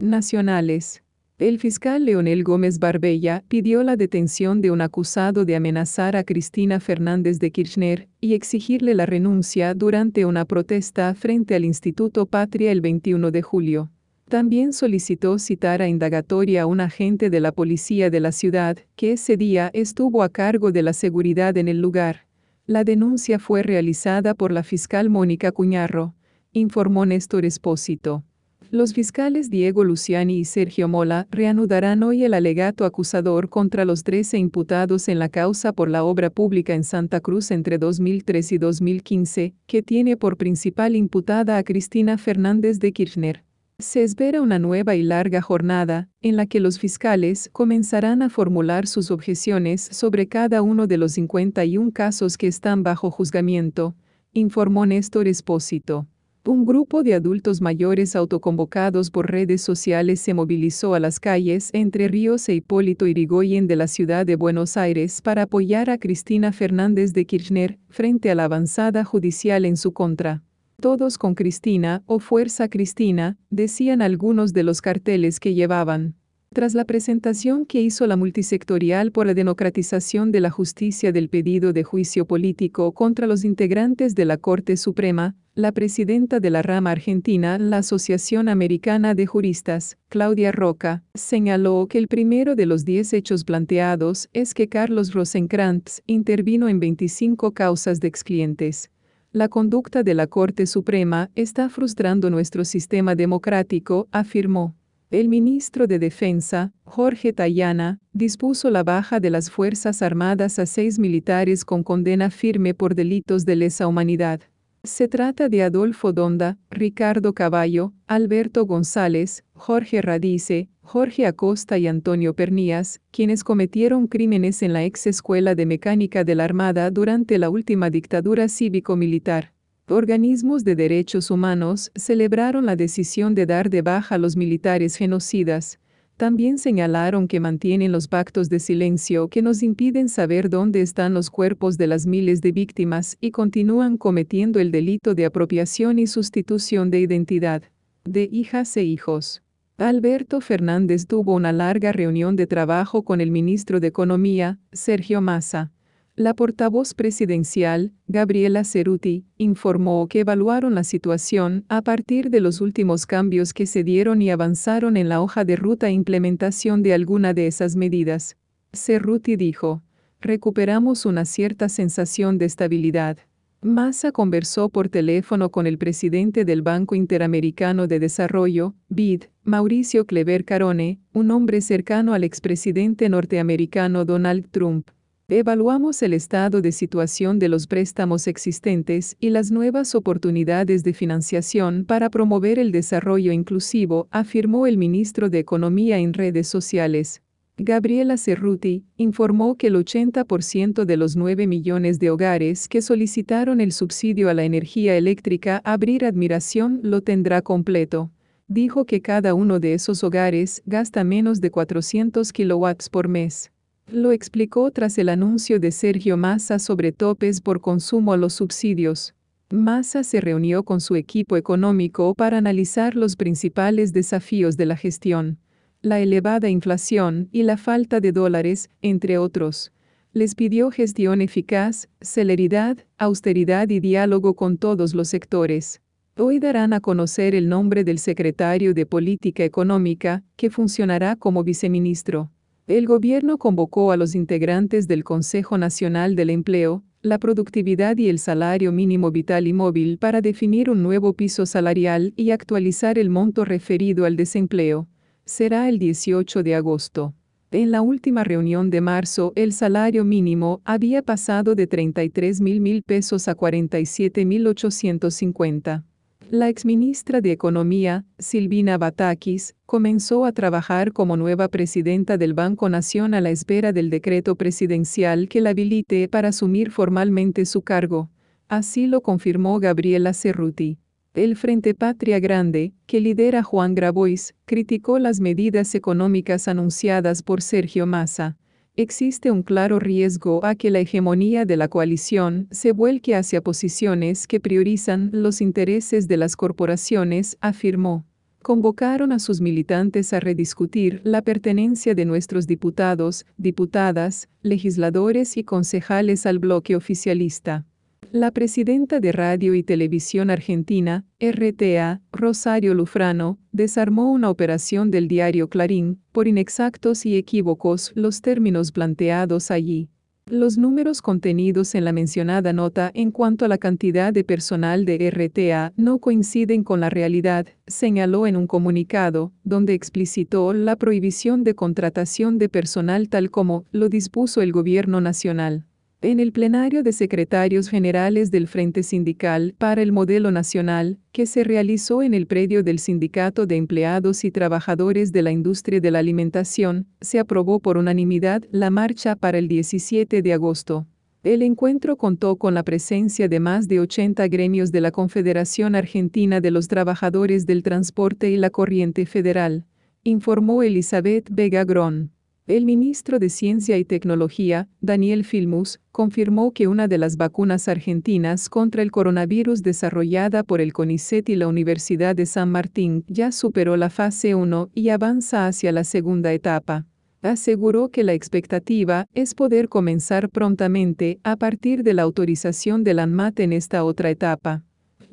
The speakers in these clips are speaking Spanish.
Nacionales. El fiscal Leonel Gómez Barbella pidió la detención de un acusado de amenazar a Cristina Fernández de Kirchner y exigirle la renuncia durante una protesta frente al Instituto Patria el 21 de julio. También solicitó citar a indagatoria a un agente de la policía de la ciudad, que ese día estuvo a cargo de la seguridad en el lugar. La denuncia fue realizada por la fiscal Mónica Cuñarro, informó Néstor Espósito. Los fiscales Diego Luciani y Sergio Mola reanudarán hoy el alegato acusador contra los 13 imputados en la causa por la obra pública en Santa Cruz entre 2003 y 2015, que tiene por principal imputada a Cristina Fernández de Kirchner. Se espera una nueva y larga jornada, en la que los fiscales comenzarán a formular sus objeciones sobre cada uno de los 51 casos que están bajo juzgamiento, informó Néstor Espósito. Un grupo de adultos mayores autoconvocados por redes sociales se movilizó a las calles entre Ríos e Hipólito Irigoyen de la ciudad de Buenos Aires para apoyar a Cristina Fernández de Kirchner frente a la avanzada judicial en su contra. Todos con Cristina o Fuerza Cristina, decían algunos de los carteles que llevaban. Tras la presentación que hizo la multisectorial por la democratización de la justicia del pedido de juicio político contra los integrantes de la Corte Suprema, la presidenta de la rama argentina, la Asociación Americana de Juristas, Claudia Roca, señaló que el primero de los diez hechos planteados es que Carlos Rosenkrantz intervino en 25 causas de exclientes. La conducta de la Corte Suprema está frustrando nuestro sistema democrático, afirmó. El ministro de Defensa, Jorge Tayana, dispuso la baja de las Fuerzas Armadas a seis militares con condena firme por delitos de lesa humanidad. Se trata de Adolfo Donda, Ricardo Caballo, Alberto González, Jorge Radice, Jorge Acosta y Antonio Pernías, quienes cometieron crímenes en la ex escuela de mecánica de la Armada durante la última dictadura cívico-militar. Organismos de derechos humanos celebraron la decisión de dar de baja a los militares genocidas. También señalaron que mantienen los pactos de silencio que nos impiden saber dónde están los cuerpos de las miles de víctimas y continúan cometiendo el delito de apropiación y sustitución de identidad de hijas e hijos. Alberto Fernández tuvo una larga reunión de trabajo con el ministro de Economía, Sergio Massa. La portavoz presidencial, Gabriela Ceruti, informó que evaluaron la situación a partir de los últimos cambios que se dieron y avanzaron en la hoja de ruta e implementación de alguna de esas medidas. Cerruti dijo, recuperamos una cierta sensación de estabilidad. Massa conversó por teléfono con el presidente del Banco Interamericano de Desarrollo, BID, Mauricio Clever Carone, un hombre cercano al expresidente norteamericano Donald Trump. Evaluamos el estado de situación de los préstamos existentes y las nuevas oportunidades de financiación para promover el desarrollo inclusivo, afirmó el ministro de Economía en redes sociales. Gabriela Cerruti informó que el 80% de los 9 millones de hogares que solicitaron el subsidio a la energía eléctrica Abrir Admiración lo tendrá completo. Dijo que cada uno de esos hogares gasta menos de 400 kilowatts por mes. Lo explicó tras el anuncio de Sergio Massa sobre topes por consumo a los subsidios. Massa se reunió con su equipo económico para analizar los principales desafíos de la gestión, la elevada inflación y la falta de dólares, entre otros. Les pidió gestión eficaz, celeridad, austeridad y diálogo con todos los sectores. Hoy darán a conocer el nombre del secretario de Política Económica, que funcionará como viceministro. El gobierno convocó a los integrantes del Consejo Nacional del Empleo, la Productividad y el Salario Mínimo Vital y Móvil para definir un nuevo piso salarial y actualizar el monto referido al desempleo. Será el 18 de agosto. En la última reunión de marzo, el salario mínimo había pasado de 33 mil pesos a 47 mil 850. La exministra de Economía, Silvina Batakis, comenzó a trabajar como nueva presidenta del Banco Nación a la espera del decreto presidencial que la habilite para asumir formalmente su cargo. Así lo confirmó Gabriela Cerruti. El Frente Patria Grande, que lidera Juan Grabois, criticó las medidas económicas anunciadas por Sergio Massa existe un claro riesgo a que la hegemonía de la coalición se vuelque hacia posiciones que priorizan los intereses de las corporaciones, afirmó. convocaron a sus militantes a rediscutir la pertenencia de nuestros diputados, diputadas, legisladores y concejales al bloque oficialista. La presidenta de Radio y Televisión Argentina, RTA, Rosario Lufrano, desarmó una operación del diario Clarín, por inexactos y equívocos los términos planteados allí. Los números contenidos en la mencionada nota en cuanto a la cantidad de personal de RTA no coinciden con la realidad, señaló en un comunicado, donde explicitó la prohibición de contratación de personal tal como lo dispuso el gobierno nacional. En el plenario de secretarios generales del Frente Sindical para el Modelo Nacional, que se realizó en el predio del Sindicato de Empleados y Trabajadores de la Industria de la Alimentación, se aprobó por unanimidad la marcha para el 17 de agosto. El encuentro contó con la presencia de más de 80 gremios de la Confederación Argentina de los Trabajadores del Transporte y la Corriente Federal, informó Elizabeth Vega Grón. El ministro de Ciencia y Tecnología, Daniel Filmus, confirmó que una de las vacunas argentinas contra el coronavirus desarrollada por el CONICET y la Universidad de San Martín ya superó la fase 1 y avanza hacia la segunda etapa. Aseguró que la expectativa es poder comenzar prontamente a partir de la autorización del ANMAT en esta otra etapa.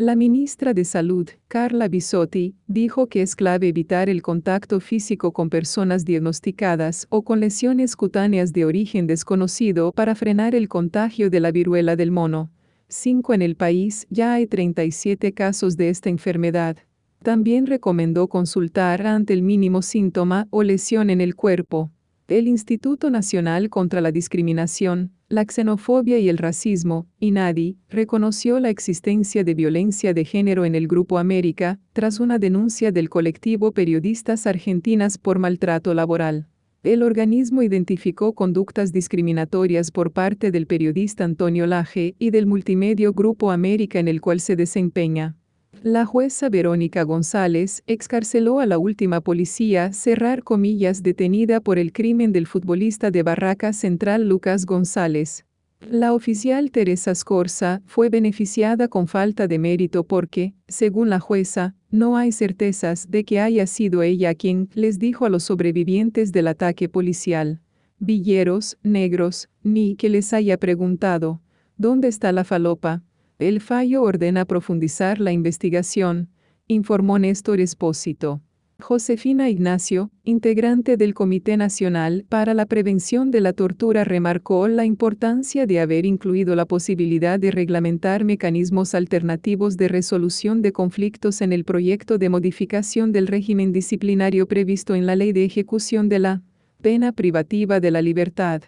La ministra de Salud, Carla Bisotti, dijo que es clave evitar el contacto físico con personas diagnosticadas o con lesiones cutáneas de origen desconocido para frenar el contagio de la viruela del mono. 5 en el país ya hay 37 casos de esta enfermedad. También recomendó consultar ante el mínimo síntoma o lesión en el cuerpo. El Instituto Nacional contra la Discriminación, la Xenofobia y el Racismo, INADI, reconoció la existencia de violencia de género en el Grupo América, tras una denuncia del colectivo Periodistas Argentinas por maltrato laboral. El organismo identificó conductas discriminatorias por parte del periodista Antonio Laje y del multimedio Grupo América en el cual se desempeña. La jueza Verónica González excarceló a la última policía, cerrar comillas, detenida por el crimen del futbolista de Barraca Central Lucas González. La oficial Teresa Scorza fue beneficiada con falta de mérito porque, según la jueza, no hay certezas de que haya sido ella quien les dijo a los sobrevivientes del ataque policial, villeros, negros, ni que les haya preguntado, ¿dónde está la falopa? El fallo ordena profundizar la investigación, informó Néstor Espósito. Josefina Ignacio, integrante del Comité Nacional para la Prevención de la Tortura, remarcó la importancia de haber incluido la posibilidad de reglamentar mecanismos alternativos de resolución de conflictos en el proyecto de modificación del régimen disciplinario previsto en la Ley de Ejecución de la Pena Privativa de la Libertad.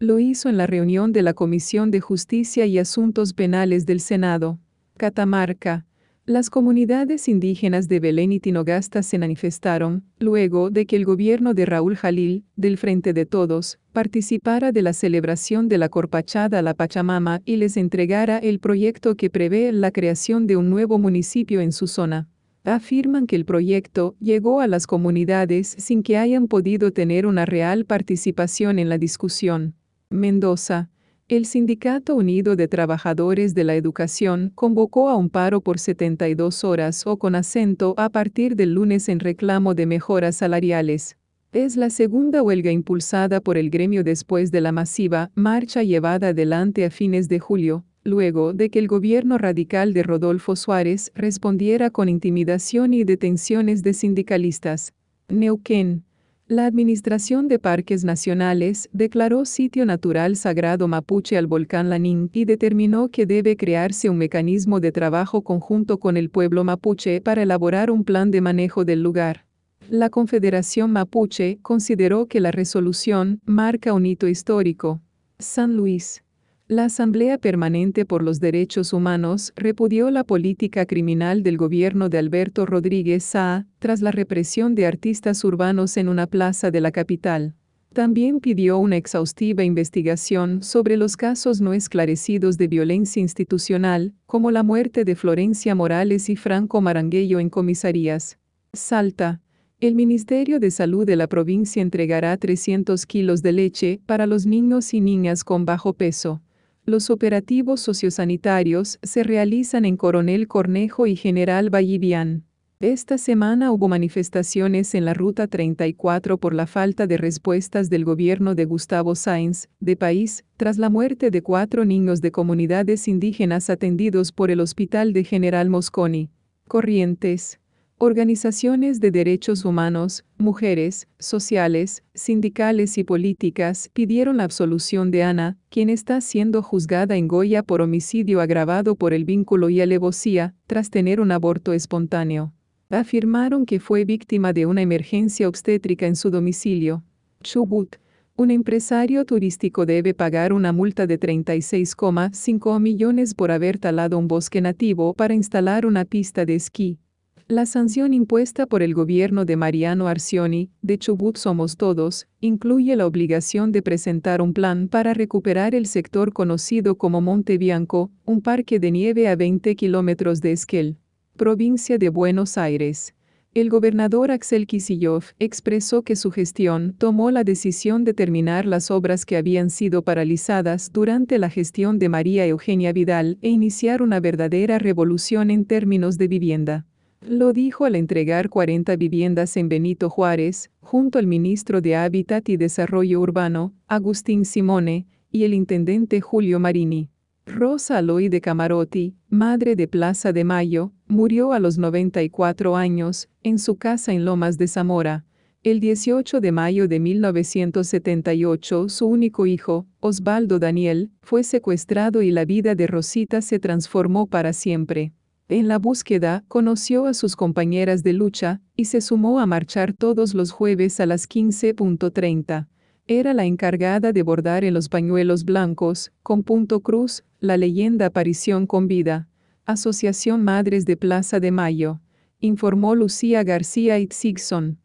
Lo hizo en la reunión de la Comisión de Justicia y Asuntos Penales del Senado. Catamarca. Las comunidades indígenas de Belén y Tinogasta se manifestaron, luego de que el gobierno de Raúl Jalil, del Frente de Todos, participara de la celebración de la Corpachada a la Pachamama y les entregara el proyecto que prevé la creación de un nuevo municipio en su zona. Afirman que el proyecto llegó a las comunidades sin que hayan podido tener una real participación en la discusión. Mendoza, el Sindicato Unido de Trabajadores de la Educación convocó a un paro por 72 horas o con acento a partir del lunes en reclamo de mejoras salariales. Es la segunda huelga impulsada por el gremio después de la masiva marcha llevada adelante a fines de julio, luego de que el gobierno radical de Rodolfo Suárez respondiera con intimidación y detenciones de sindicalistas. Neuquén, la Administración de Parques Nacionales declaró sitio natural sagrado mapuche al volcán Lanín y determinó que debe crearse un mecanismo de trabajo conjunto con el pueblo mapuche para elaborar un plan de manejo del lugar. La Confederación Mapuche consideró que la resolución marca un hito histórico. San Luis. La Asamblea Permanente por los Derechos Humanos repudió la política criminal del gobierno de Alberto Rodríguez Sá tras la represión de artistas urbanos en una plaza de la capital. También pidió una exhaustiva investigación sobre los casos no esclarecidos de violencia institucional, como la muerte de Florencia Morales y Franco Maranguello en comisarías. Salta. El Ministerio de Salud de la provincia entregará 300 kilos de leche para los niños y niñas con bajo peso. Los operativos sociosanitarios se realizan en Coronel Cornejo y General Vallivian. Esta semana hubo manifestaciones en la Ruta 34 por la falta de respuestas del gobierno de Gustavo Sainz, de país, tras la muerte de cuatro niños de comunidades indígenas atendidos por el Hospital de General Mosconi. Corrientes. Organizaciones de derechos humanos, mujeres, sociales, sindicales y políticas pidieron la absolución de Ana, quien está siendo juzgada en Goya por homicidio agravado por el vínculo y alevosía, tras tener un aborto espontáneo afirmaron que fue víctima de una emergencia obstétrica en su domicilio. Chubut, un empresario turístico debe pagar una multa de 36,5 millones por haber talado un bosque nativo para instalar una pista de esquí. La sanción impuesta por el gobierno de Mariano Arcioni, de Chubut Somos Todos, incluye la obligación de presentar un plan para recuperar el sector conocido como Monte Bianco, un parque de nieve a 20 kilómetros de Esquel provincia de Buenos Aires. El gobernador Axel Kicillof expresó que su gestión tomó la decisión de terminar las obras que habían sido paralizadas durante la gestión de María Eugenia Vidal e iniciar una verdadera revolución en términos de vivienda. Lo dijo al entregar 40 viviendas en Benito Juárez, junto al ministro de Hábitat y Desarrollo Urbano, Agustín Simone, y el intendente Julio Marini. Rosa Aloy de Camarotti, madre de Plaza de Mayo, murió a los 94 años, en su casa en Lomas de Zamora. El 18 de mayo de 1978, su único hijo, Osvaldo Daniel, fue secuestrado y la vida de Rosita se transformó para siempre. En la búsqueda, conoció a sus compañeras de lucha, y se sumó a marchar todos los jueves a las 15.30. Era la encargada de bordar en los pañuelos blancos, con punto cruz, la leyenda Aparición con Vida. Asociación Madres de Plaza de Mayo. Informó Lucía García Itzigson.